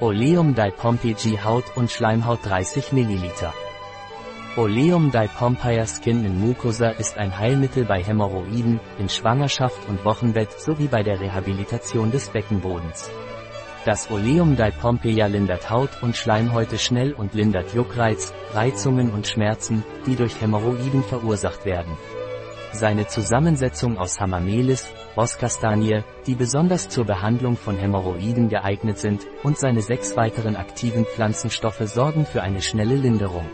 Oleum Dipompey Haut und Schleimhaut 30 ml. Oleum Dipompey Skin in Mucosa ist ein Heilmittel bei Hämorrhoiden, in Schwangerschaft und Wochenbett sowie bei der Rehabilitation des Beckenbodens. Das Oleum Dipompeia lindert Haut- und Schleimhäute schnell und lindert Juckreiz, Reizungen und Schmerzen, die durch Hämorrhoiden verursacht werden. Seine Zusammensetzung aus Hamamelis, Rosskastanie, die besonders zur Behandlung von Hämorrhoiden geeignet sind, und seine sechs weiteren aktiven Pflanzenstoffe sorgen für eine schnelle Linderung.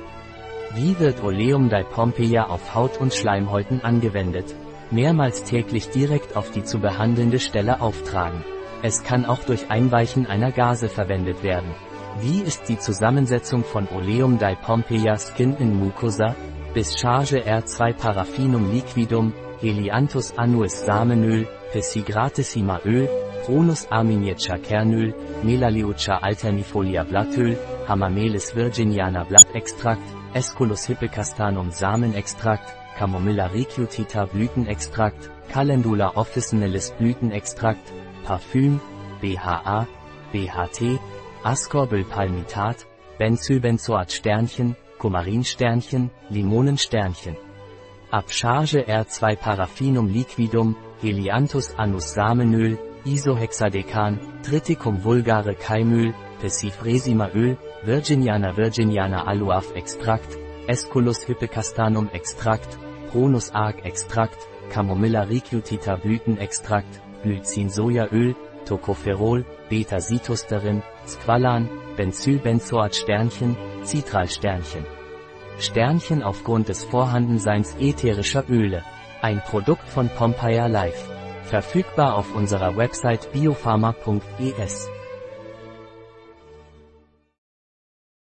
Wie wird Oleum Dipompeia auf Haut und Schleimhäuten angewendet? Mehrmals täglich direkt auf die zu behandelnde Stelle auftragen. Es kann auch durch Einweichen einer Gase verwendet werden. Wie ist die Zusammensetzung von Oleum Dipompeia Skin in Mucosa? Bis Charge R2 Paraffinum liquidum, Helianthus annuus Samenöl, Pessigratissima Öl, Pronus arminiaca Kernöl, Melaleuca alternifolia Blattöl, Hamamelis virginiana Blattextrakt, Esculus hippecastanum Samenextrakt, Camomilla recutita Blütenextrakt, Calendula officinalis Blütenextrakt, Parfüm, BHA, BHT, Ascorbylpalmitat, Benzylbenzoat Sternchen, Kumarinsternchen, Limonensternchen. Abcharge R2 Paraffinum liquidum, Helianthus annus Samenöl, Isohexadecan, Triticum vulgare Keimöl, Pessifresima Öl, Virginiana Virginiana Aluaf Extrakt, Esculus hippecastanum Extrakt, Pronus arc Extrakt, Camomilla recutita Blütenextrakt, Glycin Sojaöl, Tocopherol, Beta-Sitosterin, Squalan, Benzylbenzoat Sternchen, Citral Sternchen. Sternchen aufgrund des Vorhandenseins ätherischer Öle. Ein Produkt von Pompeia Life. Verfügbar auf unserer Website biopharma.es.